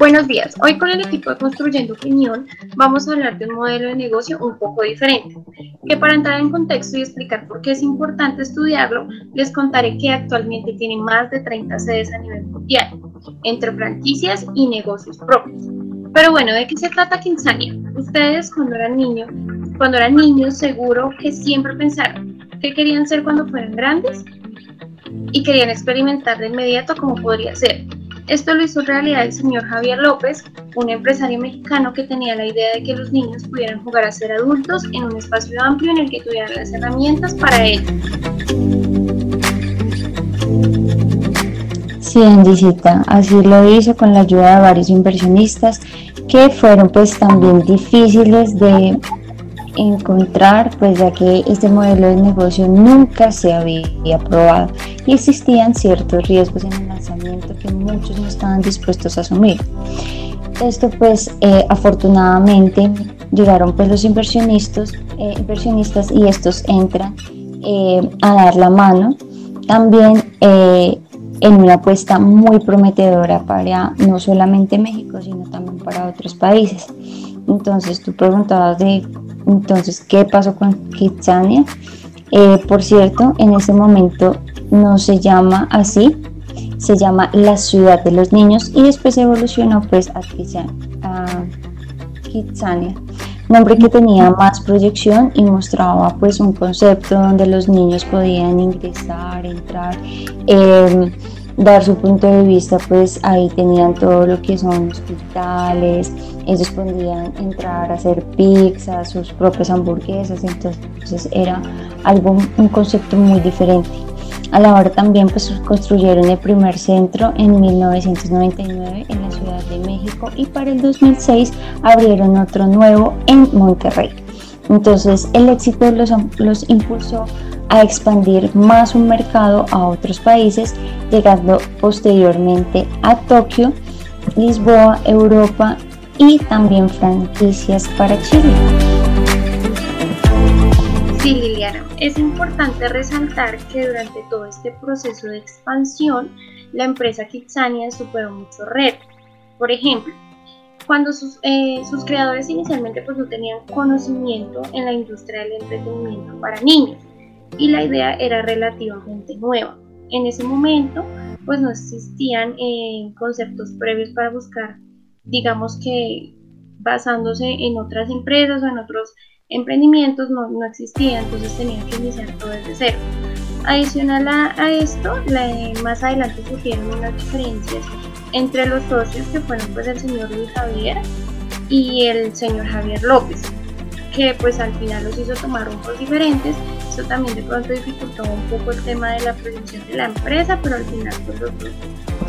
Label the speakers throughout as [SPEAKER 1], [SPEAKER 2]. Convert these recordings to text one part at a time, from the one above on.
[SPEAKER 1] Buenos días. Hoy con el equipo de Construyendo Opinión vamos a hablar de un modelo de negocio un poco diferente, que para entrar en contexto y explicar por qué es importante estudiarlo, les contaré que actualmente tiene más de 30 sedes a nivel mundial, entre franquicias y negocios propios. Pero bueno, ¿de qué se trata Kinsania? Ustedes cuando eran niños, cuando eran niños seguro que siempre pensaron qué querían ser cuando fueran grandes y querían experimentar de inmediato cómo podría ser esto lo hizo realidad el señor Javier López, un empresario mexicano que tenía la idea de que los niños pudieran jugar a ser adultos en un espacio amplio en el que tuvieran las herramientas para ello.
[SPEAKER 2] Sí, Andisita, así lo hizo con la ayuda de varios inversionistas que fueron pues también difíciles de encontrar, pues ya que este modelo de negocio nunca se había probado y existían ciertos riesgos en el lanzamiento que muchos no estaban dispuestos a asumir. Esto pues eh, afortunadamente llegaron pues los inversionistas, eh, inversionistas y estos entran eh, a dar la mano. También en una apuesta muy prometedora para no solamente México, sino también para otros países. Entonces tú preguntabas de entonces, ¿qué pasó con Kitsania? Eh, por cierto, en ese momento no se llama así, se llama la ciudad de los niños y después evolucionó pues a, Kitsania, nombre que tenía más proyección y mostraba pues un concepto donde los niños podían ingresar, entrar. Eh, dar su punto de vista, pues ahí tenían todo lo que son hospitales, ellos podían entrar a hacer pizzas, sus propias hamburguesas, entonces era algo, un concepto muy diferente. A la hora también pues construyeron el primer centro en 1999 en la Ciudad de México y para el 2006 abrieron otro nuevo en Monterrey. Entonces el éxito los, los impulsó a expandir más un mercado a otros países, llegando posteriormente a Tokio, Lisboa, Europa y también franquicias para Chile.
[SPEAKER 1] Sí, Liliana, es importante resaltar que durante todo este proceso de expansión, la empresa Kitsania superó muchos retos. Por ejemplo, cuando sus, eh, creadores inicialmente pues no tenían conocimiento en la industria del entretenimiento para niños y la idea era relativamente nueva. En ese momento, pues no existían eh, conceptos previos para buscar, digamos que basándose en otras empresas o en otros emprendimientos no, no existía, entonces tenían que iniciar todo desde cero. Adicional a, esto, más adelante surgieron unas diferencias entre los socios que fueron pues el señor Luis Javier y el señor Javier López, que pues al final los hizo tomar rumbos diferentes eso también de pronto dificultó un poco el tema de la proyección de la empresa, pero al final pues los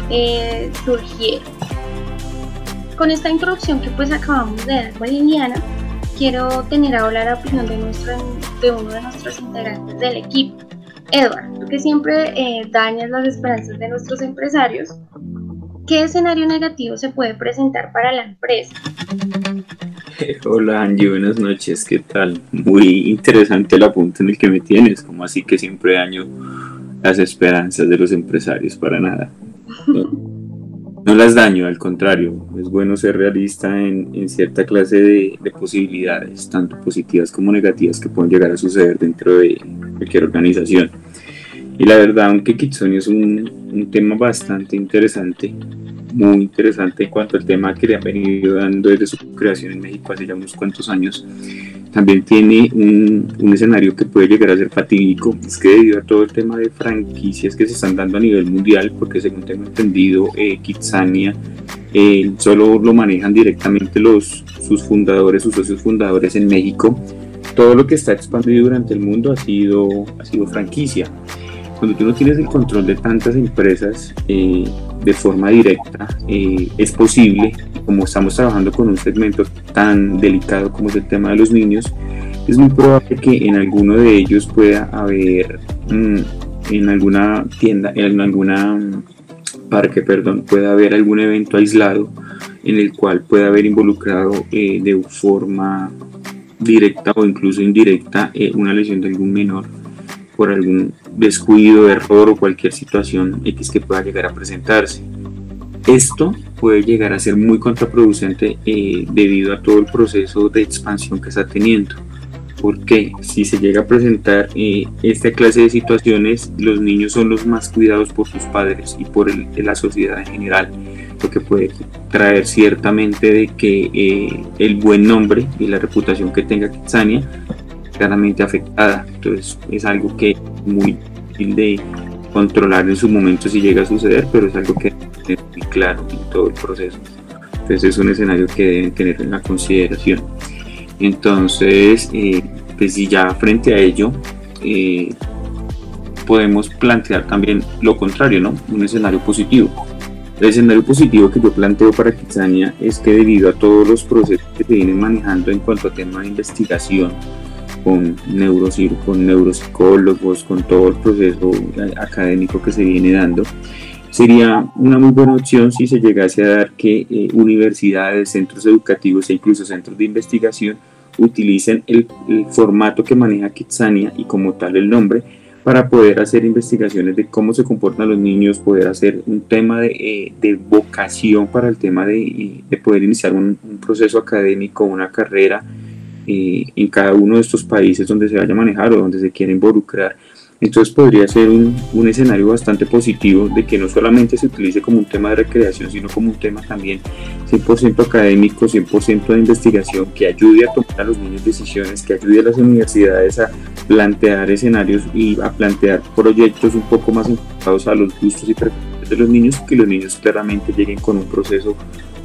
[SPEAKER 1] eh, surgieron. Con esta introducción que pues acabamos de dar con Liliana, quiero tener ahora la opinión de uno de nuestros integrantes del equipo. Edward, tú que siempre eh, dañas las esperanzas de nuestros empresarios, ¿qué escenario negativo se puede presentar para la empresa?
[SPEAKER 3] Hola Angie, buenas noches, ¿qué tal? Muy interesante el apunte en el que me tienes, como así que siempre daño las esperanzas de los empresarios, para nada. No, las daño, al contrario, es bueno ser realista en, cierta clase de, posibilidades, tanto positivas como negativas, que pueden llegar a suceder dentro de cualquier organización. Y la verdad, aunque Kitsoni es un, un tema bastante interesante, muy interesante en cuanto al tema que le ha venido dando desde su creación en México hace ya unos cuantos años. También tiene un, un, escenario que puede llegar a ser fatídico, es que debido a todo el tema de franquicias que se están dando a nivel mundial, porque según tengo entendido, eh, Kitsania eh, solo lo manejan directamente los, sus fundadores, sus socios fundadores en México, todo lo que está expandido durante el mundo ha sido, ha sido franquicia cuando tú no tienes el control de tantas empresas eh, de forma directa, eh, es posible, como estamos trabajando con un segmento tan delicado como es el tema de los niños, es muy probable que en alguno de ellos pueda haber, mm, en alguna tienda, en alguna mm, parque, perdón, pueda haber algún evento aislado en el cual pueda haber involucrado eh, de forma directa o incluso indirecta una lesión de algún menor por algún descuido, error o cualquier situación X que pueda llegar a presentarse. Esto puede llegar a ser muy contraproducente eh, debido a todo el proceso de expansión que está teniendo. Porque si se llega a presentar eh, esta clase de situaciones, los niños son los más cuidados por sus padres y por la sociedad en general, lo que puede traer ciertamente de que eh, el buen nombre y la reputación que tenga Kitsania claramente afectada. Entonces es algo que es muy difícil de controlar en su momento si llega a suceder, pero es algo que es muy claro en todo el proceso. Entonces es un escenario que deben tener en la consideración. Entonces, eh, pues si ya frente a ello, eh, podemos plantear también lo contrario, ¿no? Un escenario positivo. El escenario positivo que yo planteo para Kitsania es que debido a todos los procesos que se vienen manejando en cuanto a tema de investigación, con, con neuropsicólogos, con todo el proceso académico que se viene dando, sería una muy buena opción si se llegase a dar que eh, universidades, centros educativos e incluso centros de investigación utilicen el, formato que maneja Kitsania y como tal el nombre para poder hacer investigaciones de cómo se comportan los niños, poder hacer un tema de, eh, vocación para el tema de, eh, de poder iniciar un, un, proceso académico, una carrera eh, en cada uno de estos países donde se vaya a manejar o donde se quiera involucrar. Entonces podría ser un, un, escenario bastante positivo de que no solamente se utilice como un tema de recreación, sino como un tema también 100% académico, 100% de investigación, que ayude a tomar a los niños decisiones, que ayude a las universidades a plantear escenarios y a plantear proyectos un poco más enfocados a los gustos y preferencias de los niños, que los niños claramente lleguen con un proceso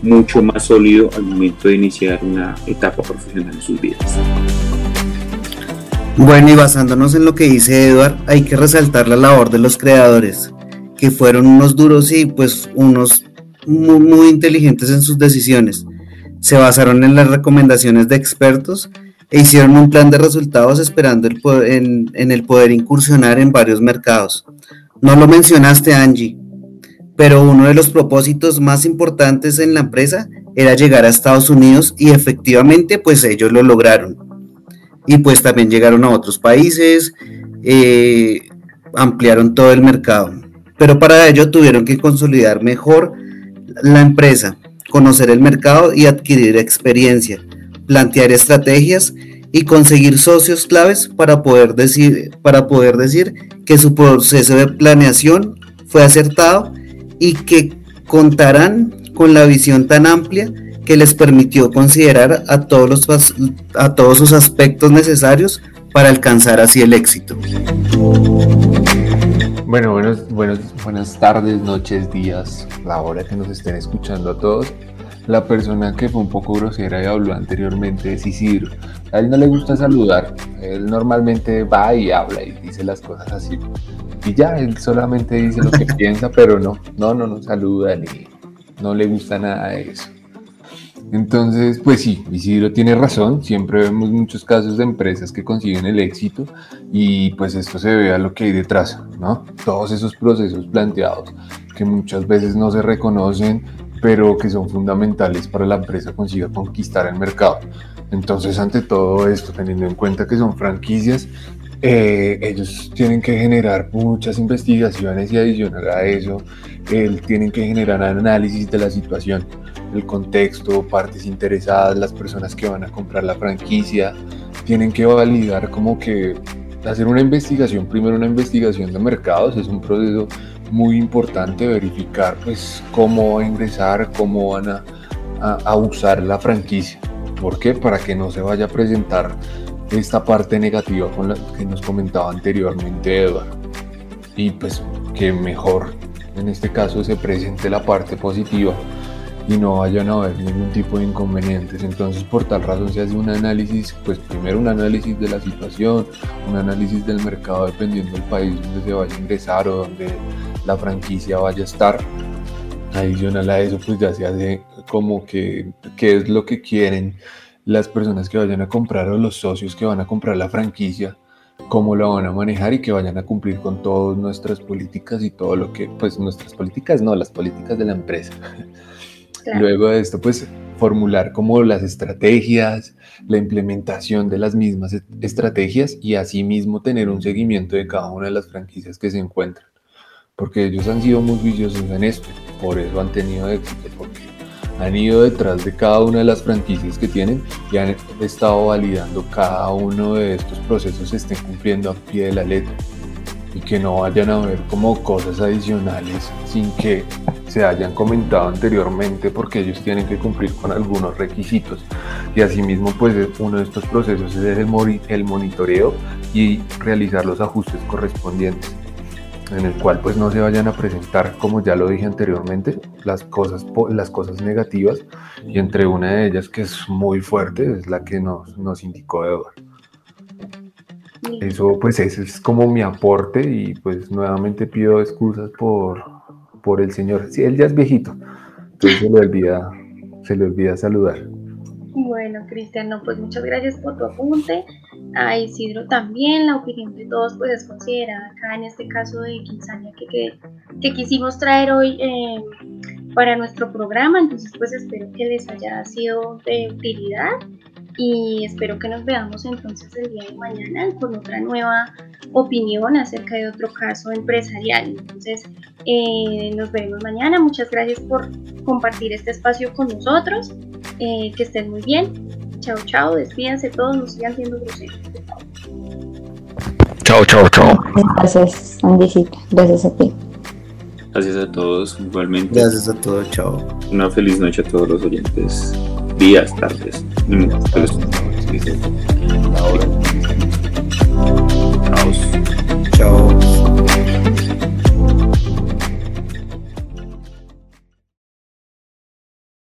[SPEAKER 3] mucho más sólido al momento de iniciar una etapa profesional en sus vidas.
[SPEAKER 4] Bueno, y basándonos en lo que dice Edward, hay que resaltar la labor de los creadores, que fueron unos duros y pues unos muy, inteligentes en sus decisiones. Se basaron en las recomendaciones de expertos e hicieron un plan de resultados esperando en, en el poder incursionar en varios mercados. No lo mencionaste, Angie, pero uno de los propósitos más importantes en la empresa era llegar a Estados Unidos y efectivamente pues ellos lo lograron. Y pues también llegaron a otros países, eh, ampliaron todo el mercado. Pero para ello tuvieron que consolidar mejor la empresa, conocer el mercado y adquirir experiencia, plantear estrategias y conseguir socios claves para poder decir, para poder decir que su proceso de planeación fue acertado y que contarán con la visión tan amplia que les permitió considerar a todos, los, a todos sus aspectos necesarios para alcanzar así el éxito.
[SPEAKER 5] Bueno, buenos, buenos, buenas tardes, noches, días, la hora que nos estén escuchando a todos. La persona que fue un poco grosera y habló anteriormente es Isidro. A él no le gusta saludar, él normalmente va y habla y dice las cosas así y ya, él solamente dice lo que piensa, pero no, no, no nos saluda ni no le gusta nada de eso. Entonces, pues sí, Isidro tiene razón, siempre vemos muchos casos de empresas que consiguen el éxito y pues esto se ve a lo que hay detrás, ¿no? Todos esos procesos planteados que muchas veces no se reconocen, pero que son fundamentales para la empresa consiga conquistar el mercado. Entonces, ante todo esto, teniendo en cuenta que son franquicias, eh, ellos tienen que generar muchas investigaciones y adicional a eso, tienen que generar análisis de la situación, el contexto, partes interesadas, las personas que van a comprar la franquicia, tienen que validar como que hacer una investigación, primero una investigación de mercados, es un proceso muy importante verificar pues cómo va a ingresar, cómo van a, a usar la franquicia. ¿Por qué? Para que no se vaya a presentar esta parte negativa con la que nos comentaba anteriormente Eduardo. Y pues que mejor en este caso se presente la parte positiva y no vayan a haber ningún tipo de inconvenientes. Entonces, por tal razón se hace un análisis, pues primero un análisis de la situación, un análisis del mercado dependiendo del país donde se vaya a ingresar o donde la franquicia vaya a estar. Adicional a eso, pues ya se hace como que qué es lo que quieren las personas que vayan a comprar o los socios que van a comprar la franquicia, cómo lo van a manejar y que vayan a cumplir con todas nuestras políticas y todo lo que, pues nuestras políticas, no, las políticas de la empresa. Luego de esto, pues formular como las estrategias, la implementación de las mismas estrategias y asimismo tener un seguimiento de cada una de las franquicias que se encuentran. Porque ellos han sido muy viciosos en esto, por eso han tenido éxito, porque han ido detrás de cada una de las franquicias que tienen y han estado validando cada uno de estos procesos se estén cumpliendo a pie de la letra. Y que no vayan a ver como cosas adicionales sin que se hayan comentado anteriormente porque ellos tienen que cumplir con algunos requisitos. Y asimismo pues uno de estos procesos es el, el monitoreo y realizar los ajustes correspondientes en el cual pues no se vayan a presentar, como ya lo dije anteriormente, las cosas, las cosas negativas y entre una de ellas que es muy fuerte es la que nos, nos indicó Edward. Eso pues ese es como mi aporte y pues nuevamente pido excusas por, por el señor. Sí, él ya es viejito, entonces se le olvida, se le olvida saludar.
[SPEAKER 1] Bueno, Cristian, no, pues muchas gracias por tu apunte. A Isidro también, la opinión de todos pues es considerada acá en este caso de Quinzania que, que, quisimos traer hoy eh, para nuestro programa, entonces pues espero que les haya sido de utilidad y espero que nos veamos entonces el día de mañana con otra nueva opinión acerca de otro caso empresarial. Entonces, eh, nos vemos mañana. Muchas gracias por compartir este espacio con nosotros. Eh, que estén muy bien. Chao, chao. Despídense todos. No sigan siendo groseros.
[SPEAKER 5] Chao, chao, chao.
[SPEAKER 2] Gracias, Andicito. Gracias a ti.
[SPEAKER 3] Gracias a todos, igualmente.
[SPEAKER 4] Gracias a todos, chao.
[SPEAKER 3] Una feliz noche a todos los oyentes días, tardes.